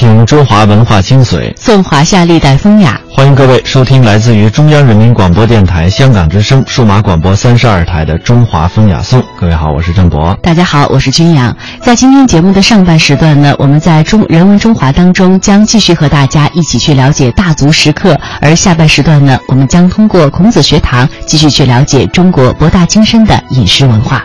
品中华文化精髓，颂华夏历代风雅。欢迎各位收听来自于中央人民广播电台香港之声数码广播三十二台的《中华风雅颂》。各位好，我是郑博。大家好，我是君阳。在今天节目的上半时段呢，我们在中人文中华当中将继续和大家一起去了解大足石刻，而下半时段呢，我们将通过孔子学堂继续去了解中国博大精深的饮食文化。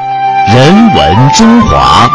人文中华。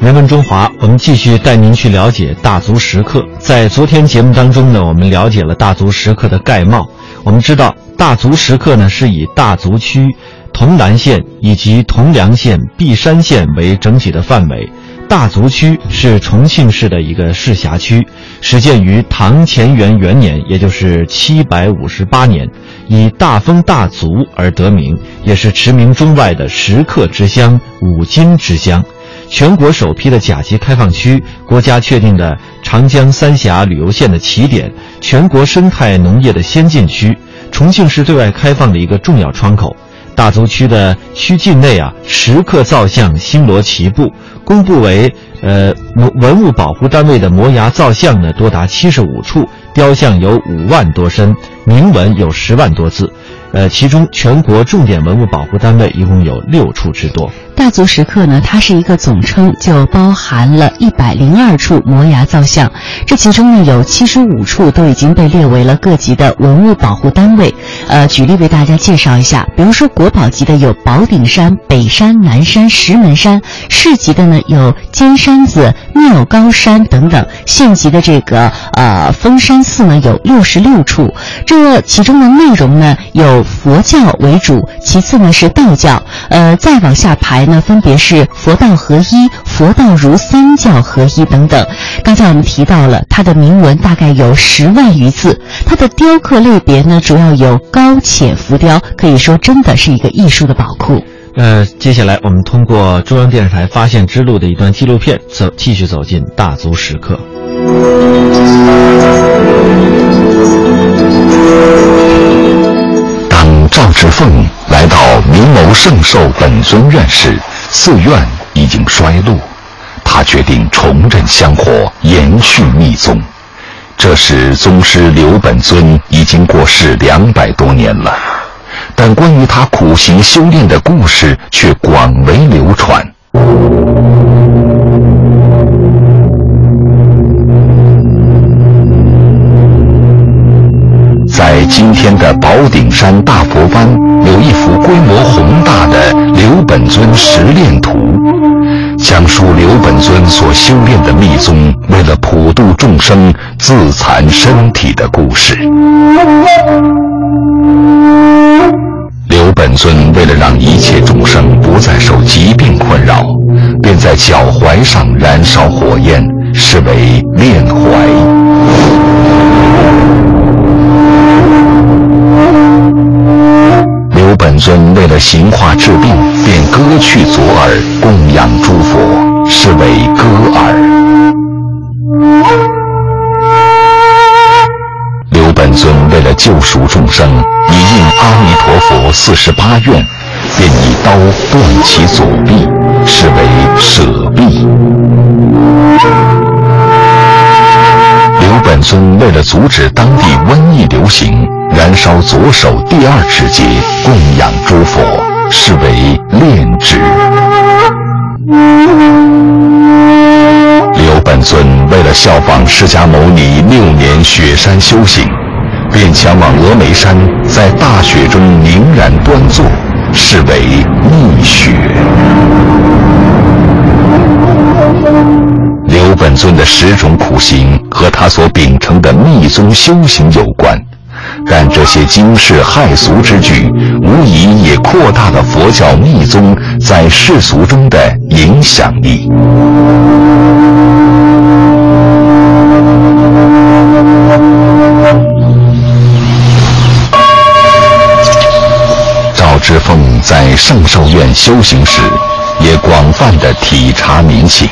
人文中华，我们继续带您去了解大足石刻。在昨天节目当中呢，我们了解了大足石刻的概貌。我们知道，大足石刻呢是以大足区、潼南县以及铜梁县、璧山县为整体的范围。大足区是重庆市的一个市辖区，始建于唐乾元元年，也就是七百五十八年，以大丰大足而得名，也是驰名中外的石刻之乡、五金之乡。全国首批的甲级开放区，国家确定的长江三峡旅游线的起点，全国生态农业的先进区，重庆市对外开放的一个重要窗口。大足区的区境内啊，石刻造像星罗棋布，公布为呃文物保护单位的摩崖造像呢多达七十五处，雕像有五万多身，铭文有十万多字。呃，其中全国重点文物保护单位一共有六处之多。大足石刻呢，它是一个总称，就包含了一百零二处摩崖造像，这其中呢有七十五处都已经被列为了各级的文物保护单位。呃，举例为大家介绍一下，比如说国宝级的有宝顶山、北山、南山、石门山；市级的呢有尖山子、妙高山等等；县级的这个呃峰山寺呢有六十六处。这其中的内容呢有佛教为主，其次呢是道教，呃，再往下排那。分别是佛道合一、佛道儒三教合一等等。刚才我们提到了它的铭文大概有十万余字，它的雕刻类别呢主要有高浅浮雕，可以说真的是一个艺术的宝库。呃，接下来我们通过中央电视台发现之路的一段纪录片，走继续走进大足石刻。赵之凤来到明眸圣寿本尊院时，寺院已经衰落，他决定重振香火，延续密宗。这时，宗师刘本尊已经过世两百多年了，但关于他苦行修炼的故事却广为流传。今天的宝顶山大佛湾，有一幅规模宏大的刘本尊实炼图，讲述刘本尊所修炼的密宗为了普度众生自残身体的故事。刘本尊为了让一切众生不再受疾病困扰，便在脚踝上燃烧火焰，视为炼怀。尊为了行化治病，便割去左耳供养诸佛，是为割耳。刘本尊为了救赎众生，以应阿弥陀佛四十八愿，便以刀断其左臂，是为舍臂。本尊为了阻止当地瘟疫流行，燃烧左手第二指节供养诸佛，是为炼指。刘本尊为了效仿释迦牟尼六年雪山修行，便前往峨眉山，在大雪中凝然端坐，视为逆雪。本尊的十种苦行和他所秉承的密宗修行有关。但这些惊世骇俗之举，无疑也扩大了佛教密宗在世俗中的影响力。赵之凤在圣寿院修行时，也广泛的体察民情，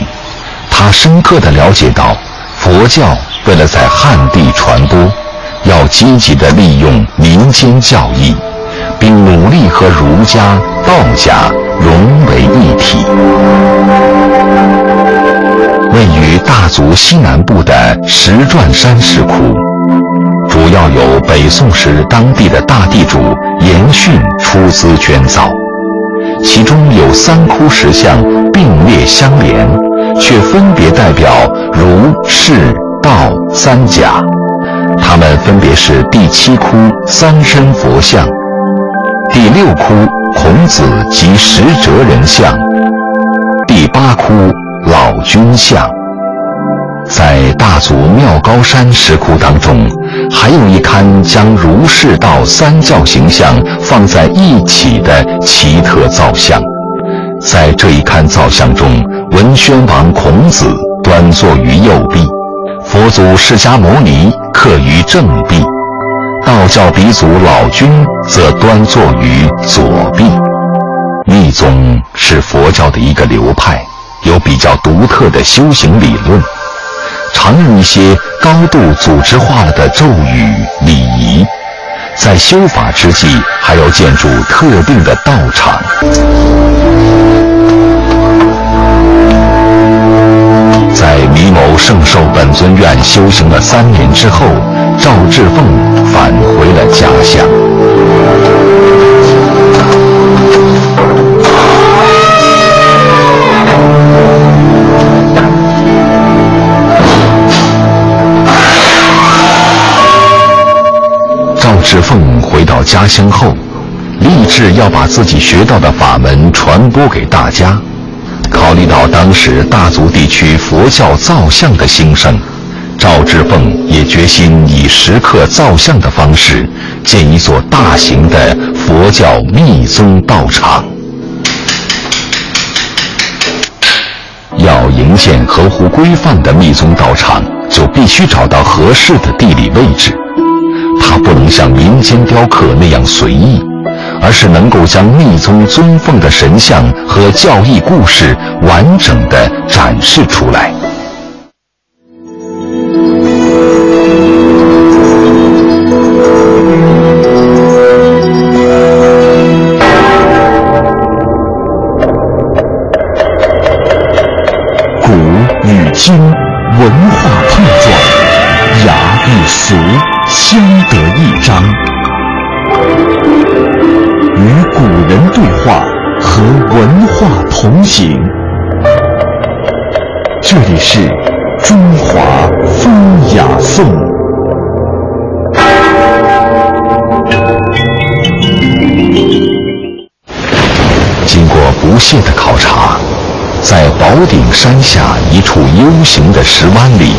他深刻的了解到，佛教为了在汉地传播。要积极地利用民间教义，并努力和儒家、道家融为一体。位于大足西南部的石转山石窟，主要由北宋时当地的大地主严训出资捐造，其中有三窟石像并列相连，却分别代表儒、释、道三家。他们分别是第七窟三身佛像，第六窟孔子及十哲人像，第八窟老君像。在大足妙高山石窟当中，还有一龛将儒释道三教形象放在一起的奇特造像。在这一龛造像中，文宣王孔子端坐于右臂。佛祖释迦牟尼刻于正壁，道教鼻祖老君则端坐于左臂。密宗是佛教的一个流派，有比较独特的修行理论，常用一些高度组织化了的咒语礼仪，在修法之际还要建筑特定的道场。在弥牟圣寿本尊院修行了三年之后，赵志凤返回了家乡。赵志凤回到家乡后，立志要把自己学到的法门传播给大家。考虑到当时大足地区佛教造像的兴盛，赵之凤也决心以石刻造像的方式建一座大型的佛教密宗道场。要营建合乎规范的密宗道场，就必须找到合适的地理位置，它不能像民间雕刻那样随意。而是能够将密宗尊奉的神像和教义故事完整的展示出来。同行。这里是中华风雅颂。经过不懈的考察，在宝顶山下一处 U 型的石湾里，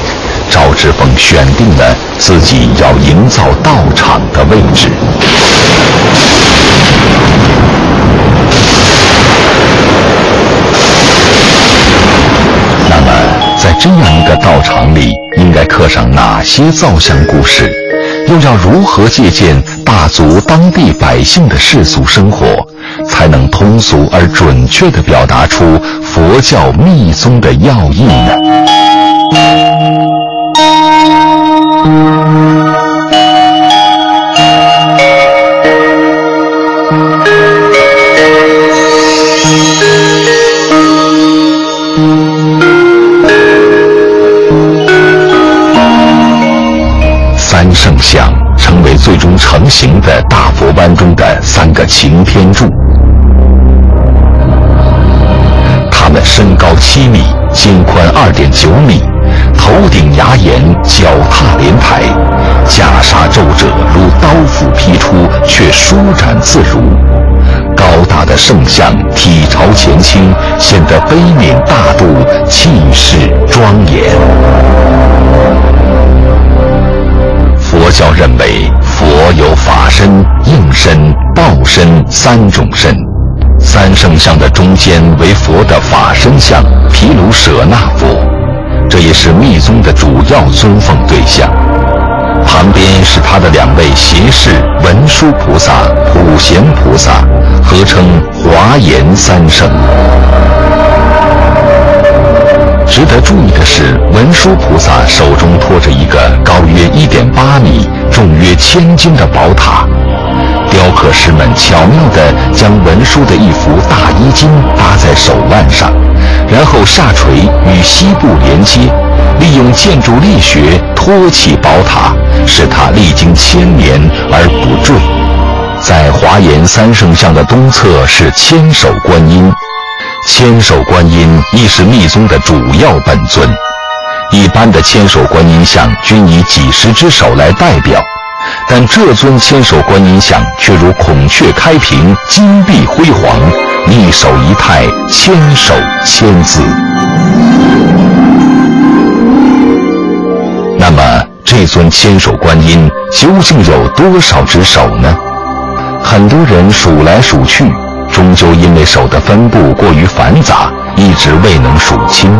赵志峰选定了自己要营造道场的位置。那么，在这样一个道场里，应该刻上哪些造像故事？又要如何借鉴大足当地百姓的世俗生活，才能通俗而准确地表达出佛教密宗的要义呢？成型的大佛湾中的三个擎天柱，它们身高七米，肩宽二点九米，头顶牙檐，脚踏莲台，袈裟皱褶如刀斧劈出，却舒展自如。高大的圣像体朝前倾，显得悲悯大度，气势庄严。佛教认为，佛有法身、应身、报身三种身。三圣像的中间为佛的法身像毗卢舍那佛，这也是密宗的主要尊奉对象。旁边是他的两位胁侍文殊菩萨、普贤菩萨，合称华严三圣。值得注意的是，文殊菩萨手中托着一个高约一点八米、重约千斤的宝塔。雕刻师们巧妙地将文殊的一幅大衣襟搭在手腕上，然后下垂与膝部连接，利用建筑力学托起宝塔，使它历经千年而不坠。在华严三圣像的东侧是千手观音，千手观音亦是密宗的主要本尊。一般的千手观音像均以几十只手来代表。但这尊千手观音像却如孔雀开屏，金碧辉煌，一手一态，千手千字。那么，这尊千手观音究竟有多少只手呢？很多人数来数去，终究因为手的分布过于繁杂，一直未能数清。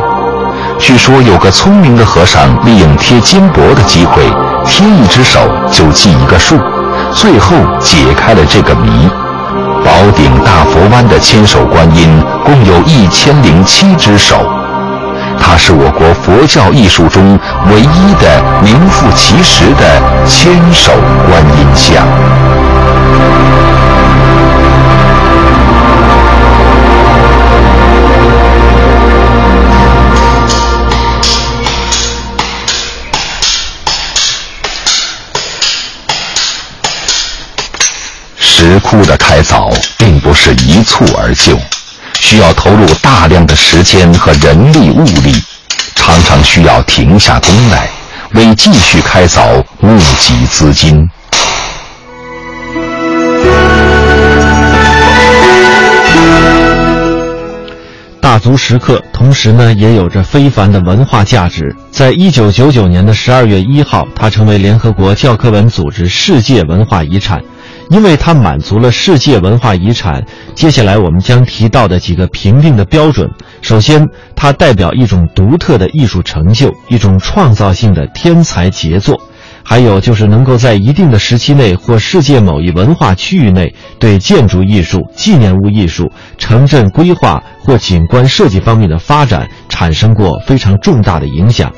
据说有个聪明的和尚，利用贴金箔的机会。贴一只手就记一个数，最后解开了这个谜。宝顶大佛湾的千手观音共有一千零七只手，它是我国佛教艺术中唯一的名副其实的千手观音像。不而就，需要投入大量的时间和人力物力，常常需要停下工来，为继续开凿募集资金。大足石刻，同时呢也有着非凡的文化价值。在一九九九年的十二月一号，它成为联合国教科文组织世界文化遗产。因为它满足了世界文化遗产，接下来我们将提到的几个评定的标准。首先，它代表一种独特的艺术成就，一种创造性的天才杰作；还有就是能够在一定的时期内或世界某一文化区域内，对建筑艺术、纪念物艺术、城镇规划或景观设计方面的发展产生过非常重大的影响。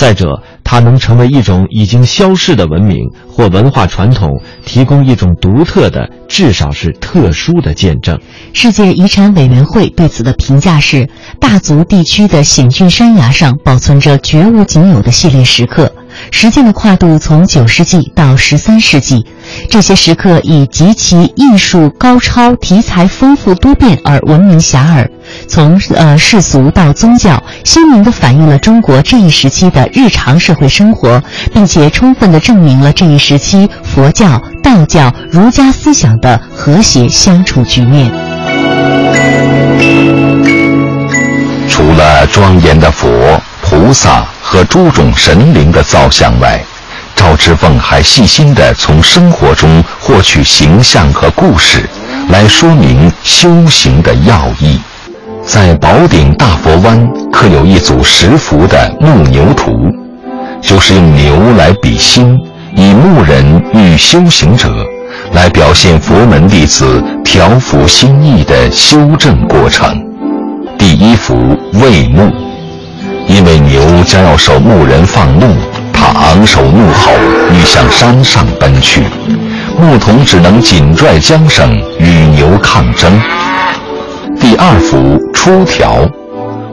再者，它能成为一种已经消逝的文明或文化传统，提供一种独特的，至少是特殊的见证。世界遗产委员会对此的评价是：大足地区的险峻山崖上保存着绝无仅有的系列石刻。时间的跨度从九世纪到十三世纪，这些石刻以极其艺术高超、题材丰富多变而闻名遐迩。从呃世俗到宗教，鲜明地反映了中国这一时期的日常社会生活，并且充分地证明了这一时期佛教、道教、儒家思想的和谐相处局面。除了庄严的佛、菩萨。和诸种神灵的造像外，赵之凤还细心地从生活中获取形象和故事，来说明修行的要义。在宝顶大佛湾刻有一组十幅的木牛图，就是用牛来比心，以牧人喻修行者，来表现佛门弟子调伏心意的修正过程。第一幅喂牧。因为牛将要受牧人放牧，他昂首怒吼，欲向山上奔去，牧童只能紧拽缰绳与牛抗争。第二幅出条，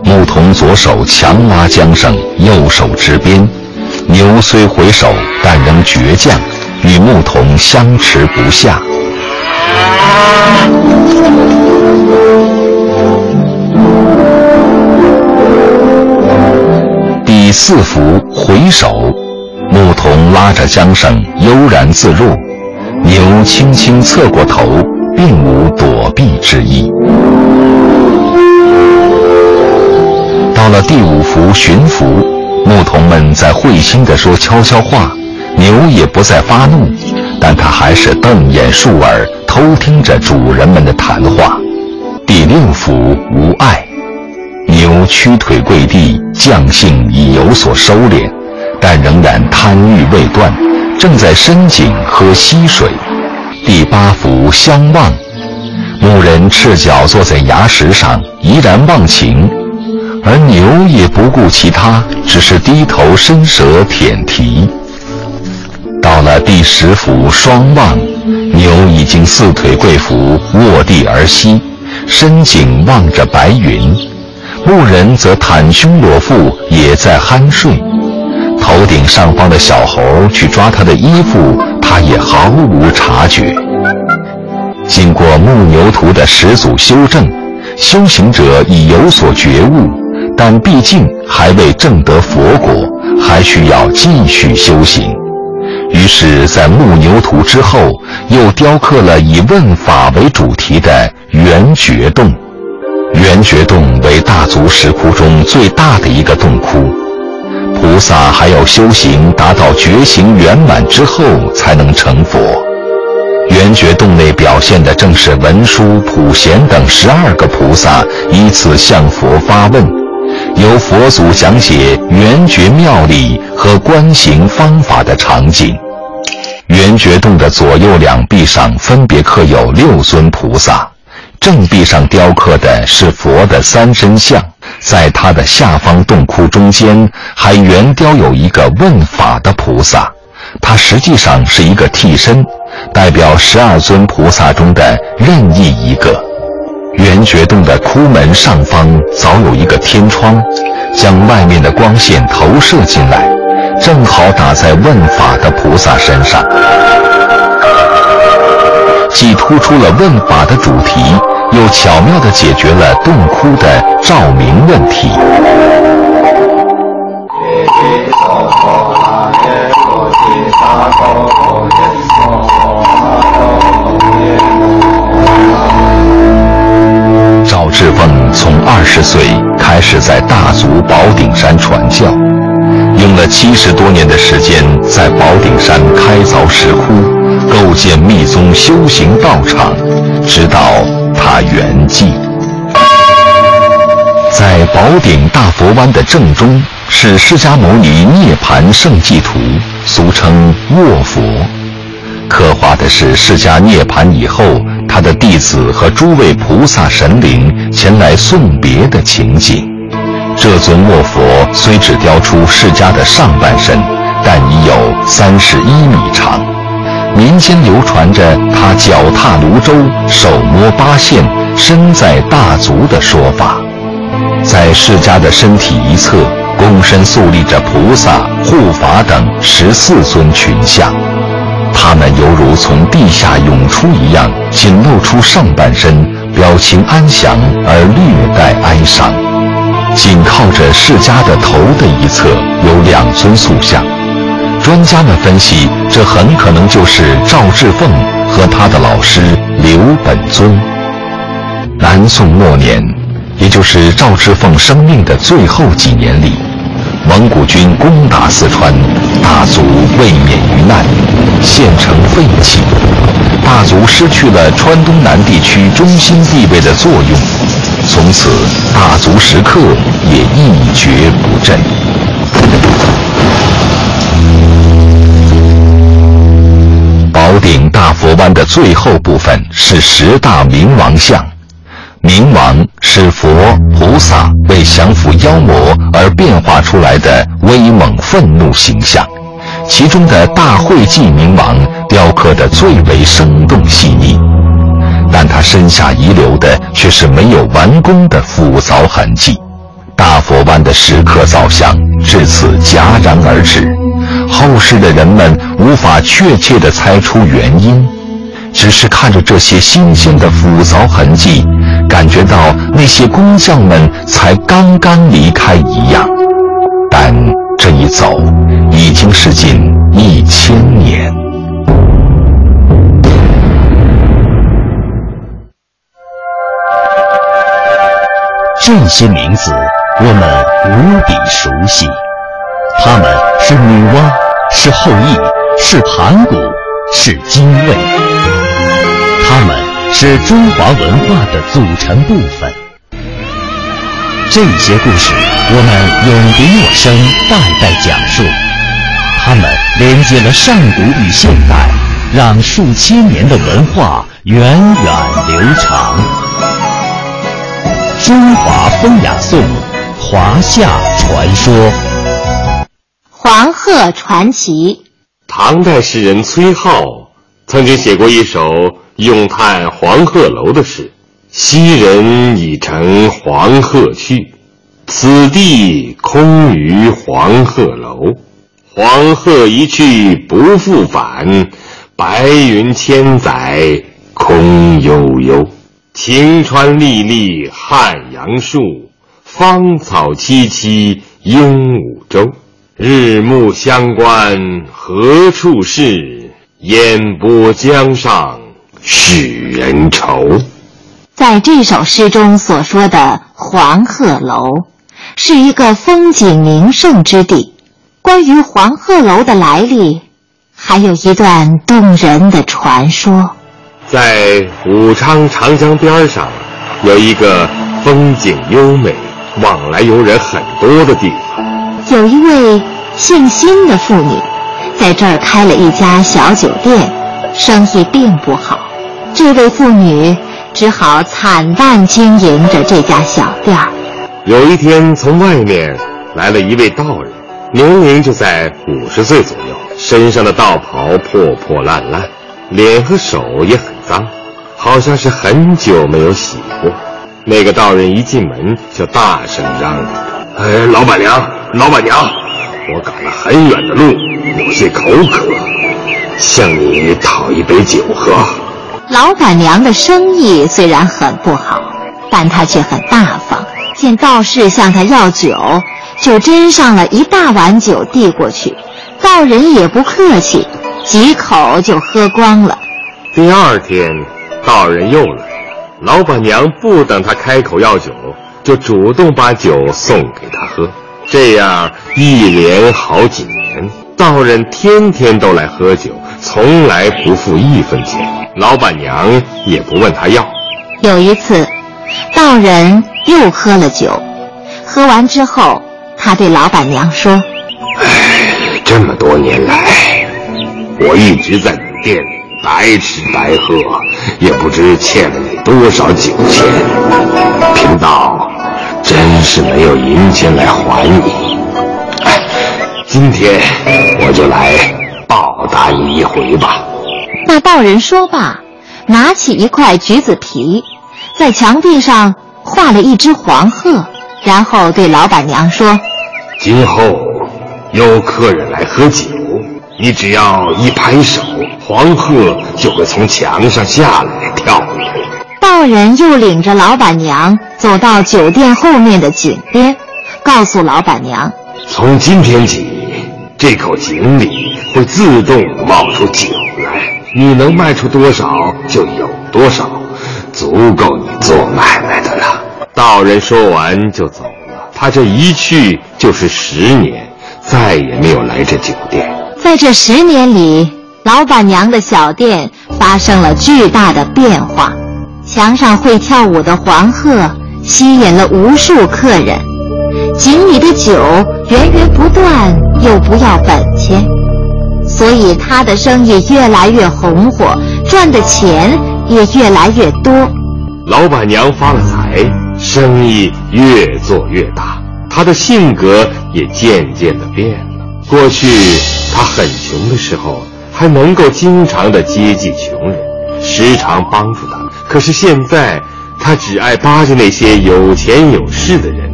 牧童左手强拉缰绳，右手执鞭，牛虽回首，但仍倔强，与牧童相持不下。第四幅回首，牧童拉着缰绳悠然自若，牛轻轻侧过头，并无躲避之意。到了第五幅巡抚，牧童们在会心地说悄悄话，牛也不再发怒，但他还是瞪眼竖耳，偷听着主人们的谈话。第六幅无爱，牛屈腿跪地，将性已有所收敛，但仍然贪欲未断，正在深井喝溪水。第八幅相望，牧人赤脚坐在崖石上，怡然忘情。而牛也不顾其他，只是低头伸舌舔蹄。到了第十幅双望，牛已经四腿跪伏，卧地而息，深井望着白云。牧人则袒胸裸腹，也在酣睡。头顶上方的小猴去抓他的衣服，他也毫无察觉。经过牧牛图的始祖修正，修行者已有所觉悟。但毕竟还未证得佛果，还需要继续修行。于是，在牧牛图之后，又雕刻了以问法为主题的圆觉洞。圆觉洞为大足石窟中最大的一个洞窟，菩萨还要修行达到觉行圆满之后才能成佛。圆觉洞内表现的正是文殊、普贤等十二个菩萨依次向佛发问。由佛祖讲解圆觉妙理和观行方法的场景。圆觉洞的左右两壁上分别刻有六尊菩萨，正壁上雕刻的是佛的三身像，在它的下方洞窟中间还圆雕有一个问法的菩萨，它实际上是一个替身，代表十二尊菩萨中的任意一个。圆觉洞的窟门上方早有一个天窗，将外面的光线投射进来，正好打在问法的菩萨身上，既突出了问法的主题，又巧妙地解决了洞窟的照明问题。赵志凤从二十岁开始在大足宝顶山传教，用了七十多年的时间在宝顶山开凿石窟，构建密宗修行道场，直到他圆寂。在宝顶大佛湾的正中是释迦牟尼涅盘圣迹图，俗称卧佛，刻画的是释迦涅盘以后。他的弟子和诸位菩萨神灵前来送别的情景。这尊卧佛虽只雕出释迦的上半身，但已有三十一米长。民间流传着他脚踏泸州、手摸八县、身在大足的说法。在释迦的身体一侧，躬身肃立着菩萨、护法等十四尊群像。他们犹如从地下涌出一样，仅露出上半身，表情安详而略带哀伤。紧靠着释迦的头的一侧有两尊塑像，专家们分析，这很可能就是赵志凤和他的老师刘本尊。南宋末年，也就是赵志凤生命的最后几年里。蒙古军攻打四川，大足未免于难，县城废弃，大足失去了川东南地区中心地位的作用，从此大足石刻也一蹶不振。大佛湾的最后部分是十大明王像。冥王是佛菩萨为降服妖魔而变化出来的威猛愤怒形象，其中的大会稽冥王雕刻的最为生动细腻，但他身下遗留的却是没有完工的腐凿痕迹。大佛湾的石刻造像至此戛然而止，后世的人们无法确切地猜出原因。只是看着这些新鲜的斧凿痕迹，感觉到那些工匠们才刚刚离开一样。但这一走，已经是近一千年。这些名字我们无比熟悉，他们是女娲，是后羿，是盘古，是精卫，他们是中华文化的组成部分。这些故事我们永笛我声代代讲述，他们连接了上古与现代，让数千年的文化源远流长。中华风雅颂，华夏传说，鹤传奇。唐代诗人崔颢曾经写过一首咏叹黄鹤楼的诗：“昔人已乘黄鹤去，此地空余黄鹤楼。黄鹤一去不复返，白云千载空悠悠。”晴川历历汉阳树，芳草萋萋鹦鹉洲。日暮乡关何处是？烟波江上使人愁。在这首诗中所说的黄鹤楼，是一个风景名胜之地。关于黄鹤楼的来历，还有一段动人的传说。在武昌长江边上，有一个风景优美、往来游人很多的地方。有一位姓辛的妇女，在这儿开了一家小酒店，生意并不好。这位妇女只好惨淡经营着这家小店儿。有一天，从外面来了一位道人，年龄就在五十岁左右，身上的道袍破破烂烂，脸和手也很。脏，好像是很久没有洗过。那个道人一进门就大声嚷嚷：“哎，老板娘，老板娘，我赶了很远的路，有些口渴，向你讨一杯酒喝。”老板娘的生意虽然很不好，但她却很大方。见道士向她要酒，就斟上了一大碗酒递过去。道人也不客气，几口就喝光了。第二天，道人又来，老板娘不等他开口要酒，就主动把酒送给他喝。这样一连好几年，道人天天都来喝酒，从来不付一分钱，老板娘也不问他要。有一次，道人又喝了酒，喝完之后，他对老板娘说：“哎，这么多年来，我一直在你店里。”白吃白喝，也不知欠了你多少酒钱。贫道真是没有银钱来还你。哎，今天我就来报答你一回吧。那道人说罢，拿起一块橘子皮，在墙壁上画了一只黄鹤，然后对老板娘说：“今后有客人来喝酒。”你只要一拍手，黄鹤就会从墙上下来跳舞。道人又领着老板娘走到酒店后面的井边，告诉老板娘：从今天起，这口井里会自动冒出酒来，你能卖出多少就有多少，足够你做买卖的了。道人说完就走了，他这一去就是十年，再也没有来这酒店。在这十年里，老板娘的小店发生了巨大的变化。墙上会跳舞的黄鹤吸引了无数客人，井里的酒源源不断又不要本钱，所以他的生意越来越红火，赚的钱也越来越多。老板娘发了财，生意越做越大，她的性格也渐渐的变了。过去。他很穷的时候，还能够经常的接济穷人，时常帮助他。可是现在，他只爱巴结那些有钱有势的人，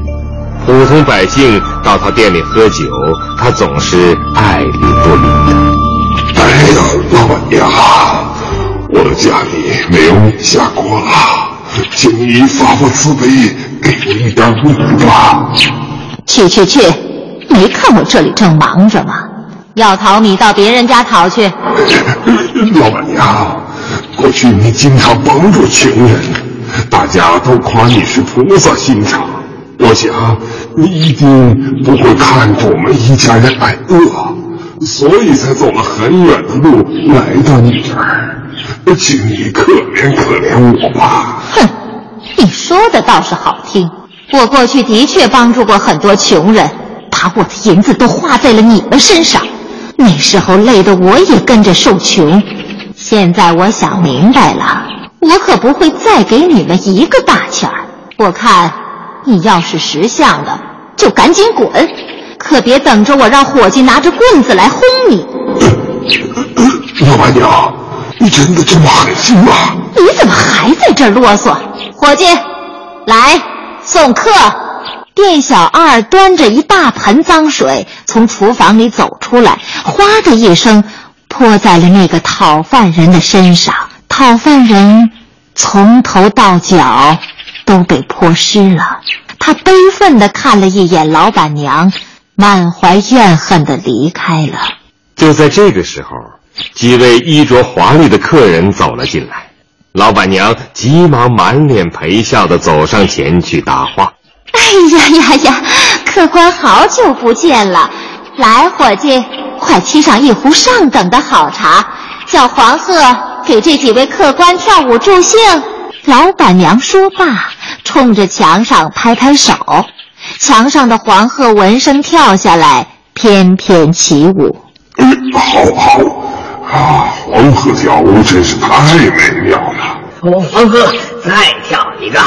普通百姓到他店里喝酒，他总是爱理不理的。哎呀，老板娘，我的家里没有米下锅了，请你发发慈悲，给我一点米吧。去去去，没看我这里正忙着吗？要淘米到别人家淘去。老板娘，过去你经常帮助穷人，大家都夸你是菩萨心肠。我想你一定不会看着我们一家人挨饿，所以才走了很远的路来到你这儿。请你可怜可怜我吧。哼，你说的倒是好听。我过去的确帮助过很多穷人，把我的银子都花在了你们身上。那时候累得我也跟着受穷。现在我想明白了，我可不会再给你们一个大钱儿。我看，你要是识相的，就赶紧滚，可别等着我让伙计拿着棍子来轰你。老板娘，你真的这么狠心吗？你怎么还在这儿啰嗦？伙计，来送客。店小二端着一大盆脏水从厨房里走出来，哗的一声泼在了那个讨饭人的身上。讨饭人从头到脚都被泼湿了。他悲愤地看了一眼老板娘，满怀怨恨地离开了。就在这个时候，几位衣着华丽的客人走了进来。老板娘急忙满脸陪笑地走上前去搭话。哎呀呀呀！客官好久不见了，来，伙计，快沏上一壶上等的好茶，叫黄鹤给这几位客官跳舞助兴。老板娘说罢，冲着墙上拍拍手，墙上的黄鹤闻声跳下来，翩翩起舞。嗯，好好啊，黄鹤跳舞真是太美妙了。我黄鹤再跳一个。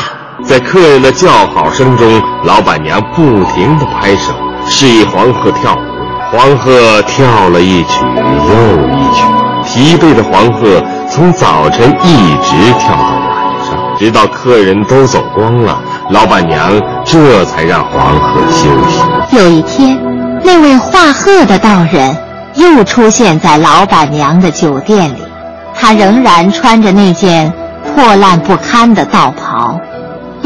在客人的叫好声中，老板娘不停地拍手，示意黄鹤跳舞。黄鹤跳了一曲又一曲，疲惫的黄鹤从早晨一直跳到晚上，直到客人都走光了，老板娘这才让黄鹤休息。有一天，那位画鹤的道人又出现在老板娘的酒店里，他仍然穿着那件破烂不堪的道袍。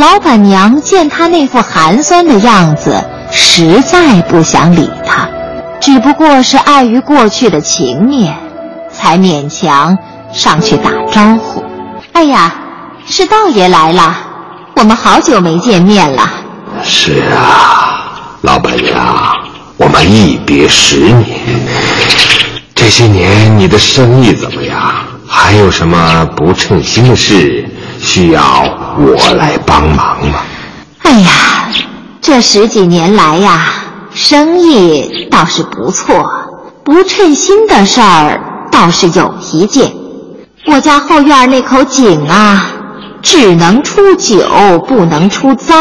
老板娘见他那副寒酸的样子，实在不想理他，只不过是碍于过去的情面，才勉强上去打招呼。哎呀，是道爷来了，我们好久没见面了。是啊，老板娘，我们一别十年，这些年你的生意怎么样？还有什么不称心的事？需要我来帮忙吗？哎呀，这十几年来呀，生意倒是不错，不称心的事儿倒是有一件。我家后院那口井啊，只能出酒，不能出糟。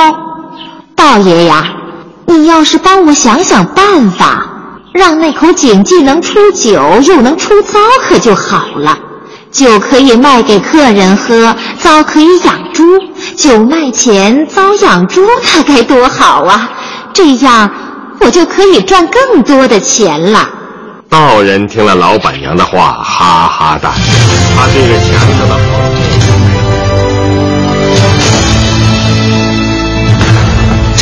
道爷呀，你要是帮我想想办法，让那口井既能出酒，又能出糟，可就好了。酒可以卖给客人喝，糟可以养猪。酒卖钱，糟养猪，那该多好啊！这样我就可以赚更多的钱了。道人听了老板娘的话，哈哈大笑。他对着墙上的黄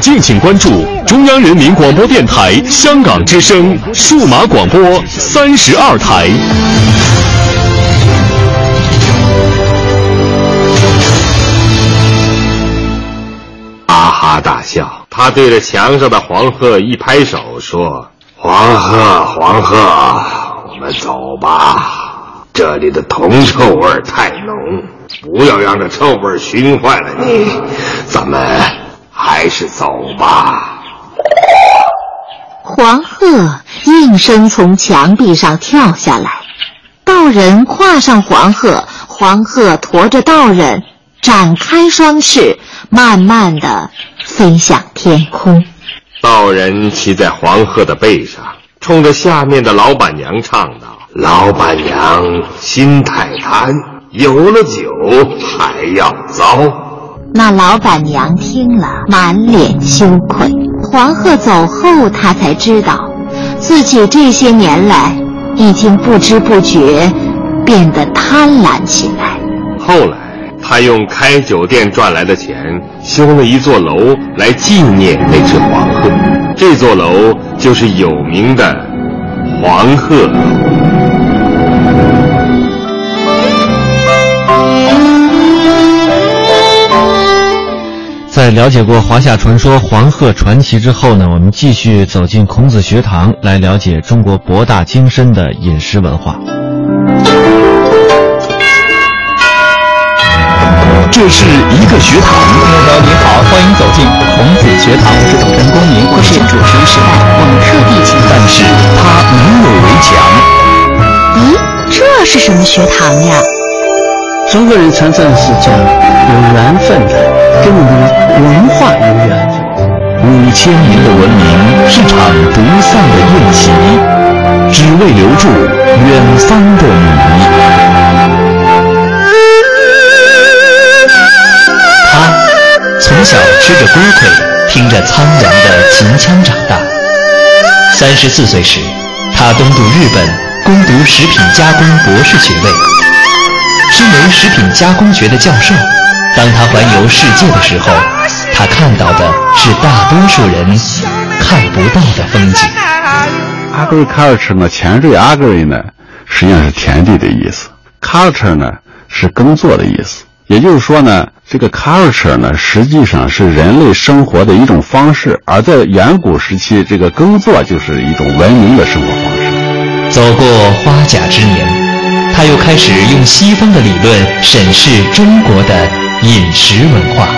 敬请关注中央人民广播电台香港之声数码广播三十二台。哈哈大笑，他对着墙上的黄鹤一拍手，说：“黄鹤，黄鹤，我们走吧，这里的铜臭味太浓，不要让这臭味熏坏了你。咱们还是走吧。”黄鹤应声从墙壁上跳下来，道人跨上黄鹤，黄鹤驮着道人展开双翅，慢慢的飞向天空。道人骑在黄鹤的背上，冲着下面的老板娘唱道：“老板娘心太贪，有了酒还要糟。”那老板娘听了，满脸羞愧。黄鹤走后，他才知道，自己这些年来已经不知不觉变得贪婪起来。后来，他用开酒店赚来的钱修了一座楼来纪念那只黄鹤，这座楼就是有名的黄鹤楼。在了解过华夏传说、黄鹤传奇之后呢，我们继续走进孔子学堂，来了解中国博大精深的饮食文化。这是一个学堂。听众朋友您好，欢迎走进孔子学堂，我是主持人公民，我是主持人时代，我们特地请，但是它没有围墙。咦，这是什么学堂呀？中国人常常是讲有缘分的，跟我们文化有缘分。五千年的文明是场不散的宴席，只为留住远方的你。他从小吃着锅盔，听着苍凉的秦腔长大。三十四岁时，他东渡日本，攻读食品加工博士学位。身为食品加工学的教授，当他环游世界的时候，他看到的是大多数人看不到的风景。agriculture 呢，前缀 agri 呢，实际上是田地的意思；culture 呢是耕作的意思。也就是说呢，这个 culture 呢，实际上是人类生活的一种方式，而在远古时期，这个耕作就是一种文明的生活方式。走过花甲之年。他又开始用西方的理论审视中国的饮食文化，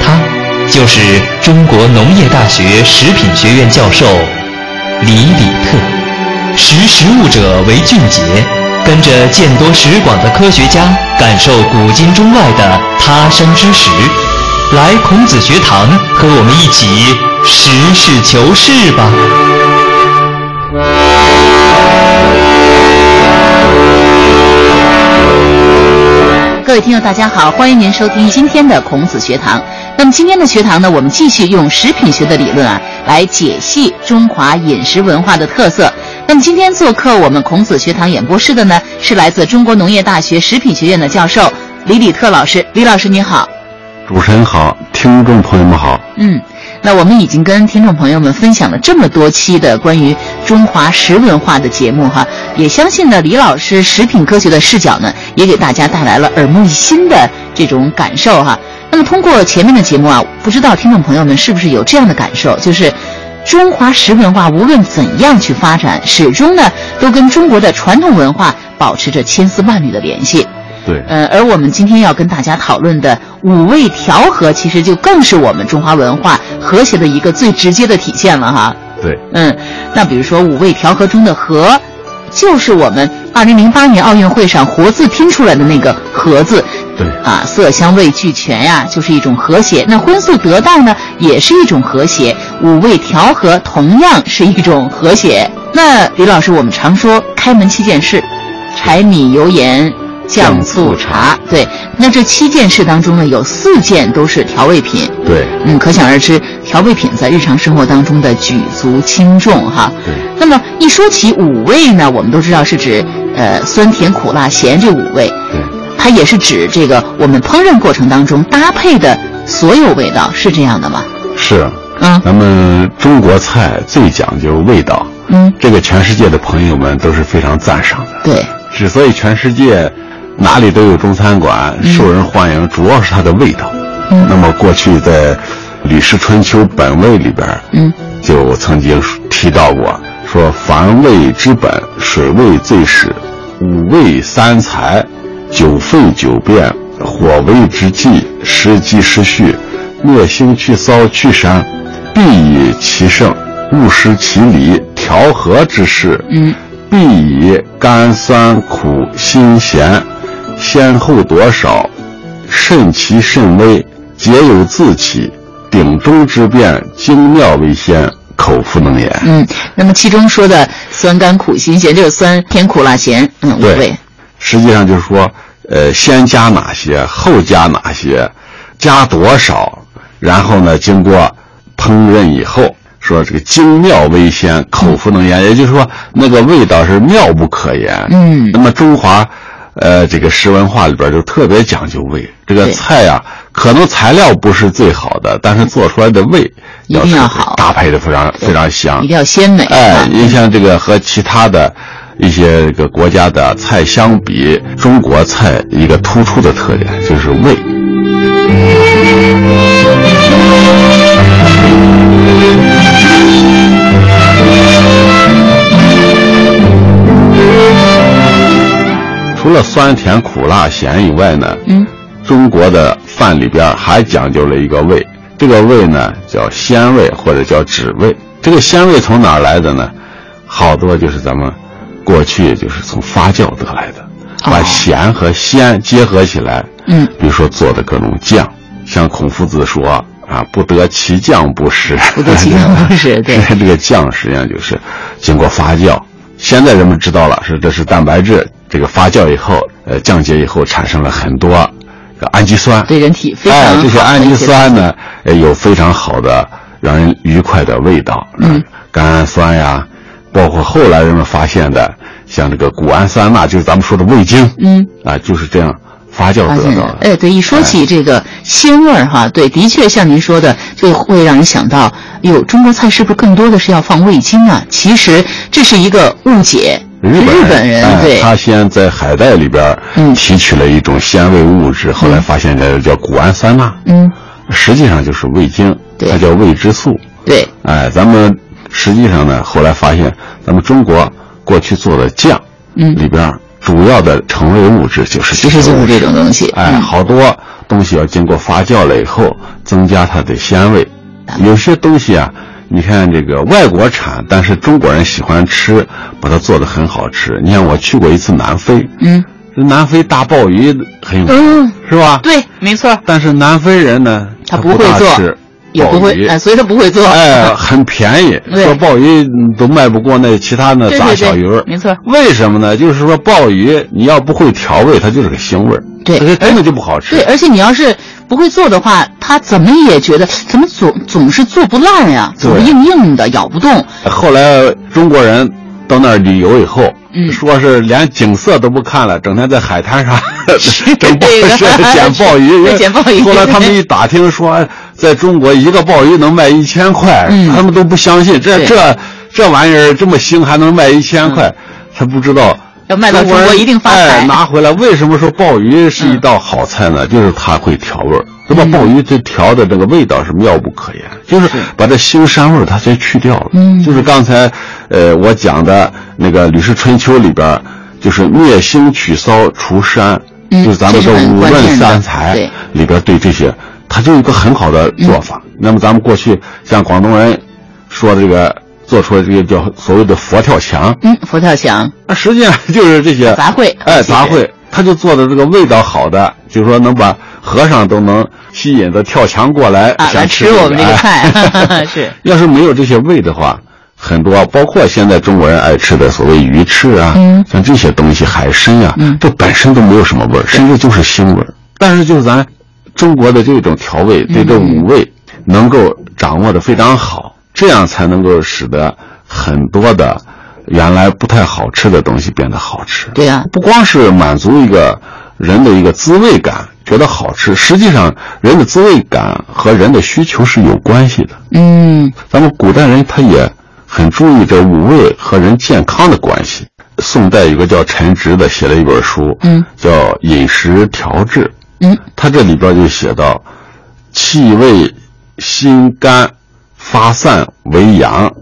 他就是中国农业大学食品学院教授李李特。识时务者为俊杰，跟着见多识广的科学家，感受古今中外的他山之石。来孔子学堂，和我们一起实事求是吧。各位听众，大家好，欢迎您收听今天的孔子学堂。那么今天的学堂呢，我们继续用食品学的理论啊，来解析中华饮食文化的特色。那么今天做客我们孔子学堂演播室的呢，是来自中国农业大学食品学院的教授李李特老师。李老师您好，主持人好，听众朋友们好。嗯，那我们已经跟听众朋友们分享了这么多期的关于中华食文化的节目哈，也相信呢，李老师食品科学的视角呢，也给大家带来了耳目一新的这种感受哈。那么通过前面的节目啊，不知道听众朋友们是不是有这样的感受，就是中华食文化无论怎样去发展，始终呢都跟中国的传统文化保持着千丝万缕的联系。对，呃，而我们今天要跟大家讨论的五味调和，其实就更是我们中华文化和谐的一个最直接的体现了哈。对，嗯，那比如说五味调和中的和，就是我们二零零八年奥运会上活字拼出来的那个和字。对，啊，色香味俱全呀、就是一种和谐。那荤素得当呢，也是一种和谐。五味调和同样是一种和谐。那李老师，我们常说开门七件事：柴米油盐。酱醋茶，对，那这七件事当中呢，有四件都是调味品，对，嗯，可想而知，调味品在日常生活当中的举足轻重哈。对。那么一说起五味呢，我们都知道是指呃酸甜苦辣咸这五味，对，它也是指这个我们烹饪过程当中搭配的所有味道，是这样的吗？是，嗯，咱们中国菜最讲究味道，嗯，这个全世界的朋友们都是非常赞赏的。对，之所以全世界哪里都有中餐馆受人欢迎，主要是它的味道。嗯，那么过去在《吕氏春秋·本味》里边，嗯，就曾经提到过，说凡味之本，水味最始，五味三才，九沸九变，火为之纪，时机时序，灭腥去骚去膻，必以其盛，勿失其理，调和之事。嗯，必以甘酸苦辛咸，先后多少，慎其慎微，皆有自起，鼎中之变，精妙为先，口腹能言。嗯，那么其中说的酸甘苦辛咸，这个酸甜苦辣咸，嗯，五对味，实际上就是说，呃，先加哪些，后加哪些，加多少，然后呢，经过烹饪以后，说这个精妙为先，口腹能言，也就是说那个味道是妙不可言。嗯那么中华，呃，这个食文化里边就特别讲究味。这个菜呀、可能材料不是最好的，但是做出来的味一定要好搭配的非常非常香，一定要鲜美。哎啊，你像这个和其他的一些这个国家的菜相比，中国菜一个突出的特点就是味。了酸甜苦辣咸以外呢，嗯，中国的饭里边还讲究了一个味，这个味呢叫鲜味或者叫脂味。这个鲜味从哪儿来的呢？好多就是咱们过去就是从发酵得来的，把咸和鲜结合起来。嗯，比如说做的各种酱，像孔夫子说啊，不得其酱不食。不得其酱不食对 这个酱实际上就是经过发酵。现在人们知道了，是这是蛋白质，这个发酵以后，呃，降解以后产生了很多个氨基酸。对人体非常哎，这些氨基酸呢，呃有非常好的让人愉快的味道。嗯，甘氨酸呀，包括后来人们发现的，像这个谷氨酸钠，就是咱们说的味精。嗯，啊，就是这样发酵得到的。哎，对，一说起这个鲜味儿哈，对，的确像您说的，就会让人想到，哟，中国菜是不是更多的是要放味精啊？其实这是一个误解。日本日本人哎对他先在海带里边嗯提取了一种鲜味物质，后来发现这叫谷氨酸钠，嗯，实际上就是味精，对它叫味之素。对，哎，咱们实际上呢，后来发现咱们中国过去做的酱，嗯里边主要的成为物质就是其实就是这种东西。哎，嗯好多东西要经过发酵了以后，增加它的鲜味。有些东西啊，你看这个外国产，但是中国人喜欢吃，把它做的很好吃。你看我去过一次南非，嗯，这南非大鲍鱼很有名，嗯，是吧？对，没错，但是南非人呢，他不会做吃也不鲍鱼会，哎，所以他不会做。哎，很便宜，说鲍鱼都卖不过那其他那杂小鱼儿。没错。为什么呢？就是说鲍鱼你要不会调味，它就是个腥味儿，对它根本就不好吃。对，而且你要是不会做的话，他怎么也觉得怎么总总是做不烂呀，总是硬硬的，咬不动。后来中国人到那儿旅游以后，嗯说是连景色都不看了，整天在海滩上 整鲍这个 捡鲍鱼，捡鲍鱼后来他们一打听说，在中国一个鲍鱼能卖一千块，嗯他们都不相信，这这这玩意儿这么腥还能卖一千块，他不知道。要卖到中国一定发财哎，拿回来。为什么说鲍鱼是一道好菜呢？就是它会调味儿。那么嗯鲍鱼这调的这个味道是妙不可言，就是把这腥膻味儿它先去掉了。嗯就是刚才，呃，我讲的那个《吕氏春秋》里边，就是灭腥取骚除膻，嗯就是咱们的这是很五味三才里边对这些，它就有一个很好的做法。那么咱们过去像广东人说这个做出来这个叫所谓的佛跳墙，嗯，佛跳墙。那实际上就是这些 杂烩，哎，杂烩，他就做的这个味道好的，就是说能把和尚都能吸引的跳墙过来啊，想吃我们这个哎菜，是。要是没有这些味的话，很多包括现在中国人爱吃的所谓鱼翅啊，嗯。像这些东西海参啊，嗯。这本身都没有什么味儿，甚至就是腥味儿。但是就是咱中国的这种调味，对这五味能够掌握的非常好，这样才能够使得很多的原来不太好吃的东西变得好吃。对呀、不光是满足一个人的一个滋味感，觉得好吃，实际上人的滋味感和人的需求是有关系的。嗯，咱们古代人他也很注意这五味和人健康的关系。宋代有个叫陈植的写了一本书，嗯，叫《饮食调治》，嗯，他这里边就写到，气味心肝发散为阳，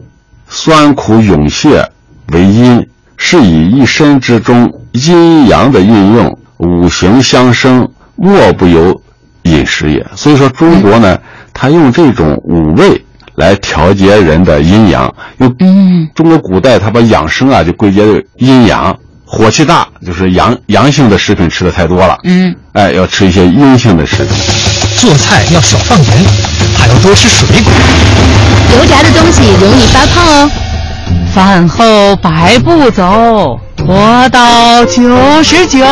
酸苦涌泄为阴，是以一身之中阴阳的运用，五行相生，莫不由饮食也。所以说，中国呢，他用这种五味来调节人的阴阳。用嗯，中国古代他把养生啊就归结为阴阳，火气大就是阳阳性的食品吃的太多了，嗯，哎，要吃一些阴性的食品。做菜要少放盐，还要多吃水果。油炸的东西容易发胖哦。饭后百步走，活到九十九。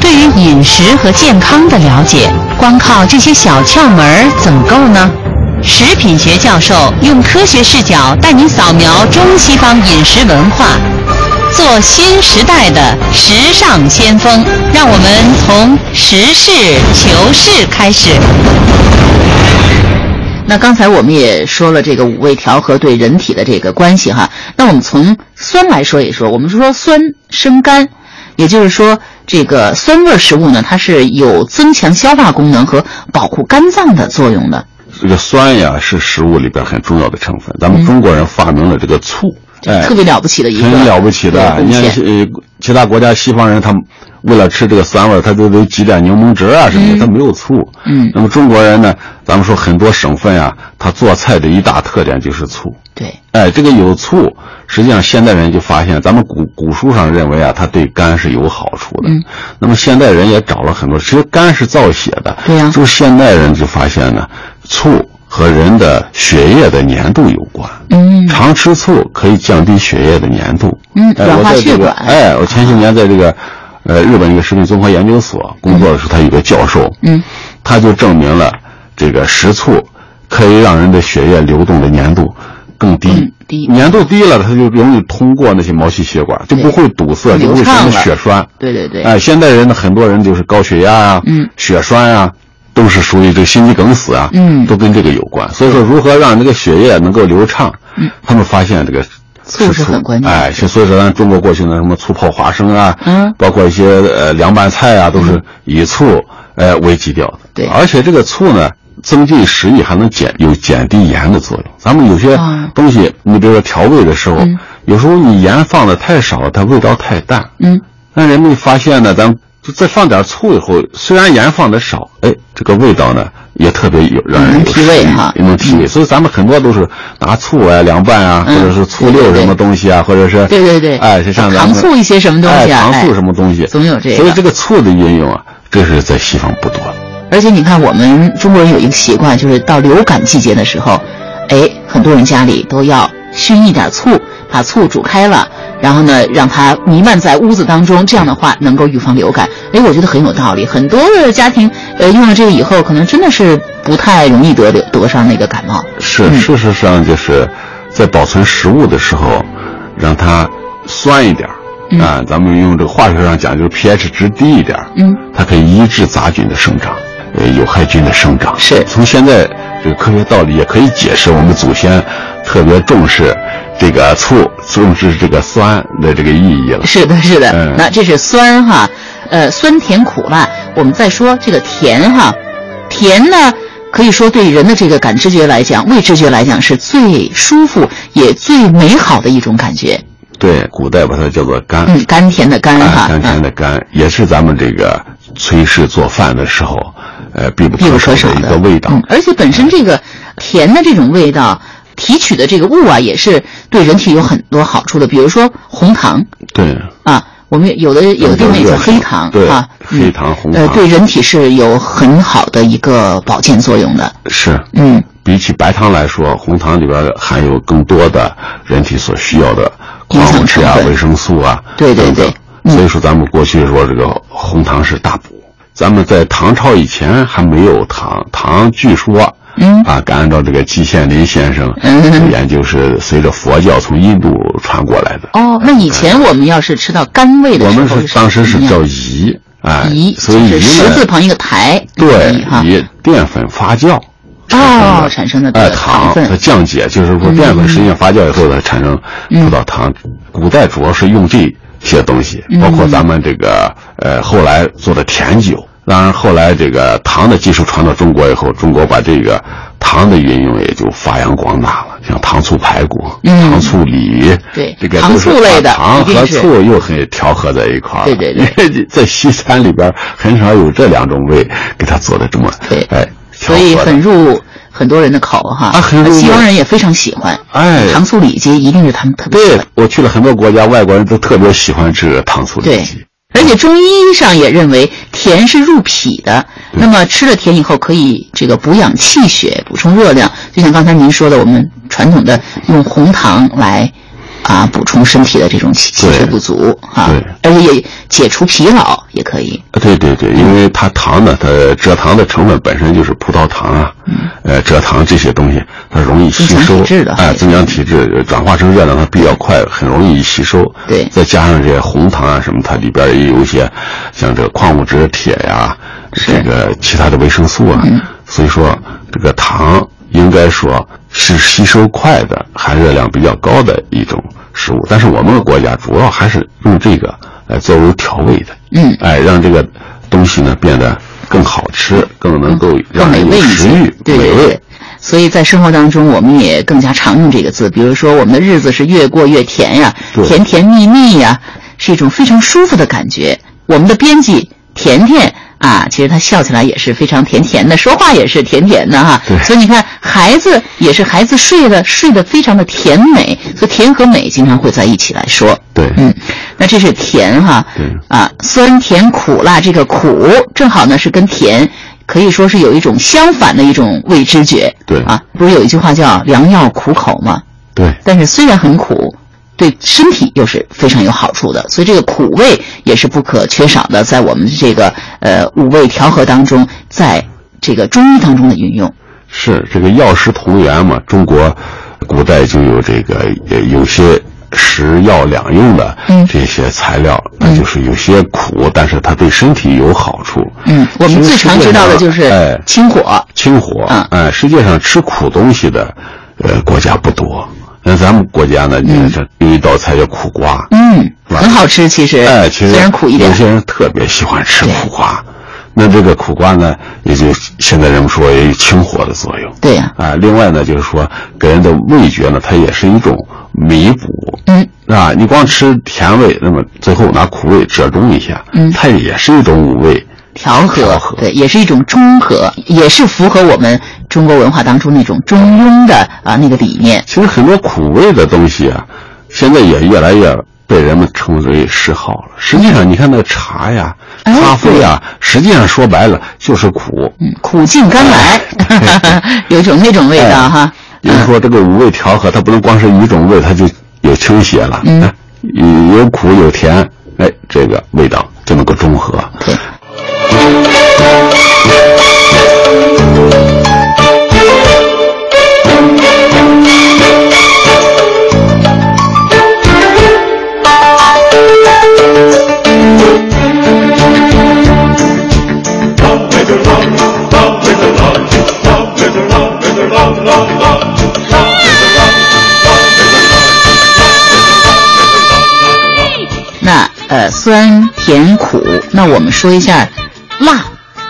对于饮食和健康的了解，光靠这些小窍门儿怎么够呢？食品学教授用科学视角带您扫描中西方饮食文化，做新时代的时尚先锋。让我们从实事求是开始。那刚才我们也说了这个五味调和对人体的这个关系哈，那我们从酸来说一说，我们说酸生肝，也就是说这个酸味食物呢，它是有增强消化功能和保护肝脏的作用的。这个酸呀是食物里边很重要的成分。咱们中国人发明了这个醋，哎，特别了不起的一个很了不起的。你看，呃，其他国家西方人他们为了吃这个酸味，他都得挤点柠檬汁啊什么的，他没有醋。嗯，那么中国人呢，咱们说很多省份啊，他做菜的一大特点就是醋。对，哎，这个有醋，实际上现代人就发现，咱们古古书上认为啊，它对肝是有好处的。嗯，那么现代人也找了很多，其实肝是造血的。对呀就是现代人就发现呢，醋和人的血液的粘度有关。嗯，常吃醋可以降低血液的粘度。嗯哎软化我在这个血管哎，我前些年在这个，呃，日本一个食品综合研究所工作的时候，他有个教授，嗯，他就证明了这个食醋可以让人的血液流动的粘度更低。嗯低粘度低了，它就容易通过那些毛细血管，就不会堵塞，就不会产生流畅了血栓。对对对，哎，现代人呢，很多人就是高血压啊，嗯血栓啊，都是属于这个心肌梗死啊，嗯都跟这个有关。所以说，如何让这个血液能够流畅，嗯他们发现这个醋是很关键哎，所以说咱中国过去呢，什么醋泡花生啊，嗯包括一些呃凉拌菜啊，都是以醋呃为基调的。对而且这个醋呢。增进食欲还能减有减低盐的作用。咱们有些啊东西，你比如说调味的时候，嗯有时候你盐放的太少，它味道太淡。嗯，那人们发现呢，咱就再放点醋以后，虽然盐放的少，哎，这个味道呢也特别有让人有提味哈也能提味。所以咱们很多都是拿醋啊凉拌啊，嗯或者是醋溜什么东西啊，或者是对对对哎，就像糖醋一些什么东西啊哎，糖醋哎什么东西，总有这个所以这个醋的运用啊，这是在西方不多的。而且你看，我们中国人有一个习惯，就是到流感季节的时候，哎，很多人家里都要熏一点醋，把醋煮开了，然后呢，让它弥漫在屋子当中，这样的话能够预防流感。哎，我觉得很有道理。很多的家庭，呃，用了这个以后，可能真的是不太容易得流得上那个感冒。是，嗯事实上就是在保存食物的时候，让它酸一点儿嗯啊，咱们用这个化学上讲，就是 pH 值低一点儿嗯，它可以抑制杂菌的生长，呃，有害菌的生长。是从现在这个科学道理也可以解释我们祖先特别重视这个醋，重视这个酸的这个意义了。是的，是的。嗯那这是酸哈，呃，酸甜苦辣。我们再说这个甜哈，甜呢，可以说对人的这个感知觉来讲，味知觉来讲是最舒服也最美好的一种感觉。对，古代把它叫做甘。嗯，甘甜的甘哈，哎甘甜的甘，也是咱们这个炊事做饭的时候，呃，必不可少的一个味道。嗯，而且本身这个甜的这种味道。提取的这个物啊，也是对人体有很多好处的。比如说红糖对，啊，我们有的有的地方也叫黑糖对黑糖、红糖，呃，对人体是有很好的一个保健作用的。是，嗯，比起白糖来说，红糖里边含有更多的人体所需要的矿物质啊、维生素啊，对对对。嗯、所以说，咱们过去说这个红糖是大补。咱们在唐朝以前还没有糖，糖据说嗯。啊，按照这个季羡林先生嗯。研究是随着佛教从印度传过来的。哦，那以前我们要是吃到甘味的我时候，们是当时是叫饴，哎，饴，所以十字旁一个台，对饴淀粉发酵哦，产生的糖和降解，就是说嗯淀粉实际上发酵以后呢产生嗯葡萄糖。古代主要是用这些东西，嗯包括咱们这个呃后来做的甜酒。当然，后来这个糖的技术传到中国以后，中国把这个糖的运用也就发扬光大了，像糖醋排骨、嗯糖醋鲤鱼，对这个都是醋类的糖和醋又很调和在一块儿。对对对 因为在西餐里边很少有这两种味给它做的这么对哎，所以很入很多人的口哈。啊很入西方人也非常喜欢，哎糖醋里脊一定是他们特别喜对。我去了很多国家，外国人都特别喜欢吃糖醋里对脊。而且中医上也认为甜是入脾的，那么吃了甜以后可以这个补养气血、补充热量。就像刚才您说的，我们传统的用红糖来啊补充身体的这种气气血不足啊，对而且也解除疲劳也可以。啊对对对，因为它糖呢，它蔗糖的成分本身就是葡萄糖啊，呃，蔗糖这些东西，它容易吸收体质的，哎，增强体质，转化成热量它比较快，很容易吸收。对再加上这些红糖啊什么，它里边也有一些像这个矿物质、铁呀，这个其他的维生素啊，所以说这个糖应该说是吸收快的，含热量比较高的一种食物。但是我们的国家主要还是用这个来作为调味的，嗯，哎，让这个东西呢变得更好吃，更能够让有食欲，美味。所以在生活当中，我们也更加常用这个字。比如说，我们的日子是越过越甜呀，对甜甜蜜蜜呀，是一种非常舒服的感觉。我们的编辑甜甜啊，其实她笑起来也是非常甜甜的，说话也是甜甜的哈。所以你看，孩子也是孩子睡的睡得非常的甜美，所以甜和美经常会在一起来说。对，嗯，那这是甜哈，对啊，酸甜苦辣，这个苦正好呢是跟甜可以说是有一种相反的一种未知觉。对啊，不是有一句话叫“良药苦口”吗？对，但是虽然很苦，对身体又是非常有好处的，所以这个苦味也是不可缺少的，在我们这个呃五味调和当中，在这个中医当中的运用。是这个药食同源嘛？中国古代就有这个呃有些食药两用的嗯这些材料，那就是有些苦，但是它对身体有好处。嗯，我们最常知道的就是哎清火。清火，嗯哎，实际上吃苦东西的，呃，国家不多。那咱们国家呢，你看这有一道菜叫苦瓜，嗯，很好吃，其实，哎，其实虽然苦一点有，些人特别喜欢吃苦瓜。那这个苦瓜呢，也就现在人们说也有清火的作用。对呀、啊，另外呢，就是说给人的味觉呢，它也是一种弥补。嗯，啊，你光吃甜味，那么最后拿苦味折中一下，嗯它也是一种五味。调和，对，也是一种中和，也是符合我们中国文化当中那种中庸的啊那个理念。其实很多苦味的东西啊，现在也越来越被人们称之为嗜好了。实际上，你看那个茶呀、哎咖啡呀，实际上说白了就是苦。嗯，苦尽甘来，有一种那种味道哈。也就是说，这个五味调和，它不能光是一种味，它就有倾斜了。嗯有苦有甜，哎，这个味道就能够中和。对。那呃，酸甜苦，那我们说一下辣。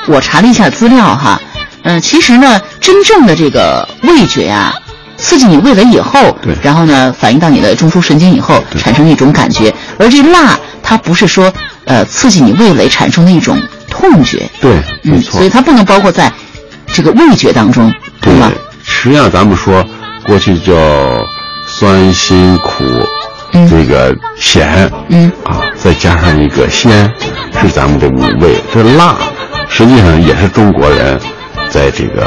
我查了一下资料哈，嗯、其实呢，真正的这个味觉啊，刺激你味蕾以后，对然后呢，反映到你的中枢神经以后，产生一种感觉。而这辣，它不是说呃刺激你味蕾产生的一种痛觉，对，没嗯，错。所以它不能包括在这个味觉当中，对吧？实际上，咱们说过去叫酸、辛、苦，这个咸，嗯啊，再加上一个鲜，是咱们的五味。这辣，实际上也是中国人在这个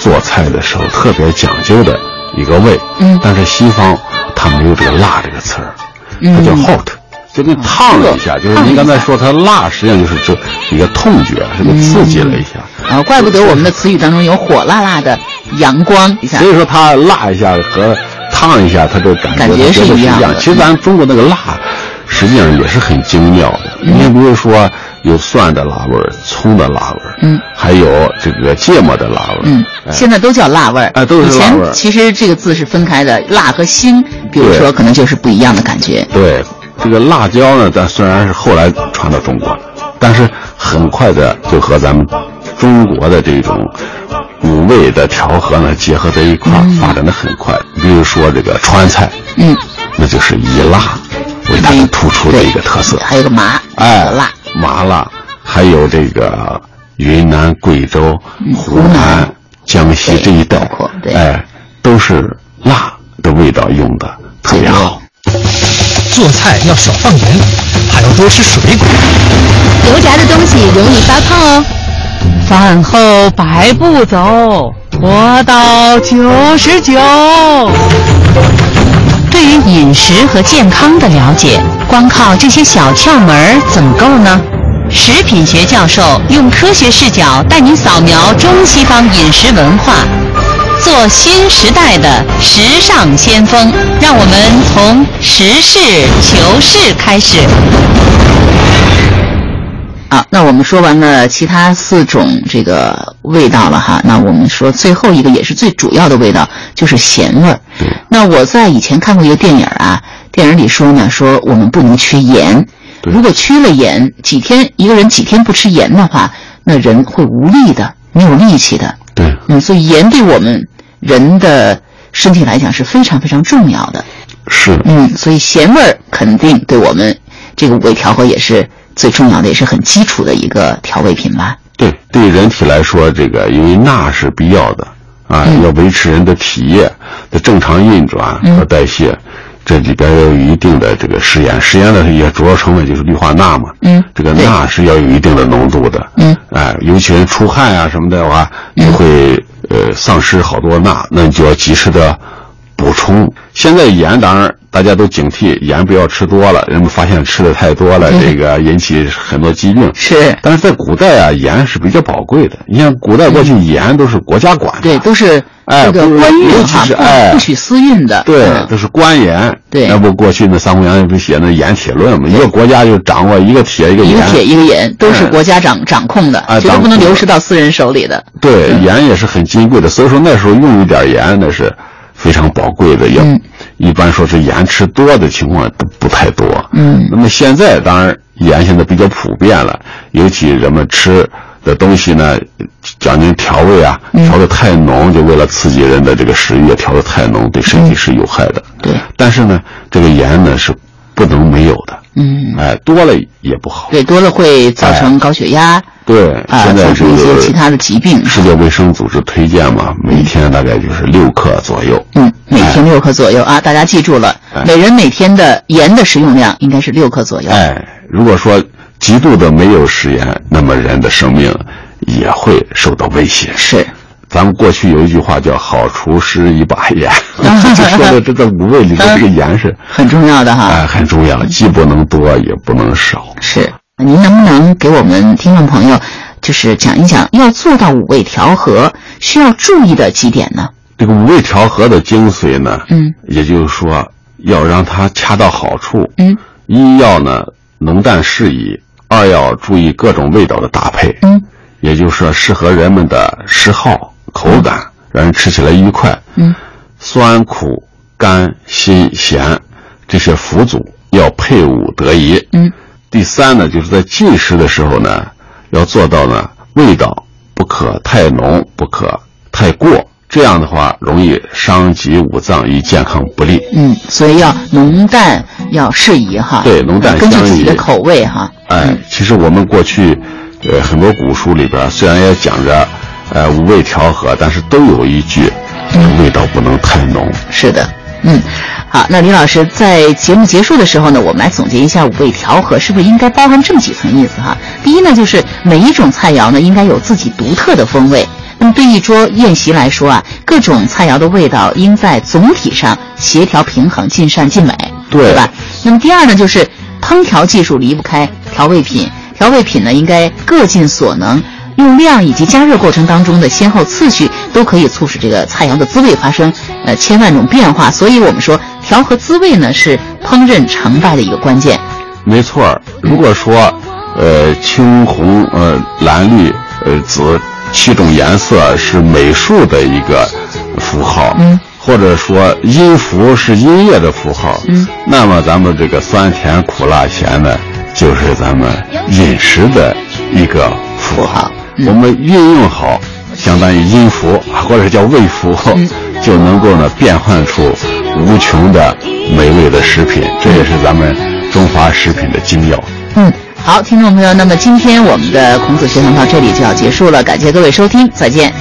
做菜的时候特别讲究的一个味。嗯但是西方它没有这个辣这个词儿，嗯它叫 hot。就跟烫了一下，就是您刚才说它辣，实际上就是这一个痛觉，是个刺激了一下。啊，怪不得我们的词语当中有火辣辣的、阳光一下。所以说它辣一下和烫一下，它这感觉感觉是一样的。其实咱中国那个辣，实际上也是很精妙的。嗯、你比如说有蒜的辣味儿、葱的辣味儿，嗯，还有这个芥末的辣味儿，嗯，现在都叫辣味儿，哎，都是辣味儿。其实这个字是分开的，辣和辛，比如说可能就是不一样的感觉。对，这个辣椒呢，咱虽然是后来传到中国，但是很快的就和咱们中国的这种五味的调和呢结合在一块儿，嗯、发展的很快。比如说这个川菜，嗯，那就是以辣为它们突出的一个特色，还有个麻，哎，辣麻辣，还有这个云南、贵州、湖南、江西这一带，哎，都是辣的味道用的特别好。做菜要少放盐，还要多吃水果。油炸的东西容易发胖哦。饭后百步走，活到九十九。对于饮食和健康的了解，光靠这些小窍门怎么够呢？食品学教授用科学视角带您扫描中西方饮食文化，做新时代的时尚先锋。让我们从实事求是开始。好，那我们说完了其他四种这个味道了哈，那我们说最后一个也是最主要的味道，就是咸味儿。那我在以前看过一个电影啊，电影里说呢，说我们不能缺盐，如果缺了盐，几天一个人几天不吃盐的话，那人会无力的，没有力气的。对，嗯，所以盐对我们人的身体来讲是非常非常重要的。是，嗯，所以咸味儿肯定对我们这个五味调和也是。最重要的也是很基础的一个调味品吧。对，对人体来说，这个因为钠是必要的啊，嗯、要维持人的体液的正常运转和代谢，嗯、这里边要有一定的这个食盐。食盐的也主要成分就是氯化钠嘛。嗯，这个钠是要有一定的浓度的。嗯，哎，尤其人出汗啊什么的话，就会呃丧失好多钠，那你就要及时的补充。现在盐当然。大家都警惕盐不要吃多了，人们发现吃的太多了，这个引起很多疾病。是，但是在古代啊，盐是比较宝贵的。你像古代过去盐都是国家管的，对，都是哎，这个官运哈，哎，不许私运的。对，都是官盐。对，要不过去那《三国演义》不写那盐铁论嘛？一个国家就掌握一个铁一个盐，一个铁一个盐，都是国家掌掌控的，绝对不能流失到私人手里的。对，盐也是很金贵的，所以说那时候用一点盐那是。非常宝贵的，要、嗯、一般说是盐吃多的情况都不太多。嗯，那么现在当然盐现在比较普遍了，尤其人们吃的东西呢，讲究调味啊，嗯、调的太浓，就为了刺激人的这个食欲，调的太浓对身体是有害的。对、嗯，但是呢，这个盐呢是不能没有的。嗯，哎，多了也不好。对，多了会造成高血压。哎、对，啊，现在造成一些其他的疾病。世界卫生组织推荐嘛，每天大概就是六克左右。嗯，每天六克左右、哎、啊，大家记住了，哎、每人每天的盐的食用量应该是六克左右。哎，如果说极度的没有食盐，那么人的生命也会受到威胁。是。咱们过去有一句话叫“好厨师一把盐 ”，就说的这个五味里头这个盐是 很重要的哈。哎，很重要，既不能多，也不能少。是，您能不能给我们听众朋友，就是讲一讲，要做到五味调和，需要注意的几点呢？这个五味调和的精髓呢，嗯，也就是说要让它恰到好处。嗯，一要呢浓淡适宜，二要注意各种味道的搭配。嗯，也就是说适合人们的嗜好。口感让人吃起来愉快，嗯，酸苦甘辛咸这些辅佐要配伍得宜，嗯，第三呢，就是在进食的时候呢，要做到呢味道不可太浓，不可太过，这样的话容易伤及五脏，与健康不利。嗯，所以要浓淡要适宜哈，对，浓淡根据自己的口味哈。哎，其实我们过去，呃，很多古书里边虽然也讲着。呃，五味调和，但是都有一句，嗯、味道不能太浓。是的，嗯，好，那李老师在节目结束的时候呢，我们来总结一下五味调和是不是应该包含这么几层意思哈？第一呢，就是每一种菜肴呢应该有自己独特的风味。那么对一桌宴席来说啊，各种菜肴的味道应在总体上协调平衡，尽善尽美，对吧？那么第二呢，就是烹调技术离不开调味品，调味品呢应该各尽所能。用量以及加热过程当中的先后次序，都可以促使这个菜肴的滋味发生呃千万种变化。所以我们说调和滋味呢是烹饪成败的一个关键。没错，如果说呃青红呃蓝绿呃紫七种颜色是美术的一个符号，嗯，或者说音符是音乐的符号，嗯，那么咱们这个酸甜苦辣咸呢，就是咱们饮食的一个符号。我们运用好，相当于音符或者叫味符，就能够呢变换出无穷的美味的食品。这也是咱们中华食品的精要。嗯，好，听众朋友，那么今天我们的孔子学堂到这里就要结束了，感谢各位收听，再见。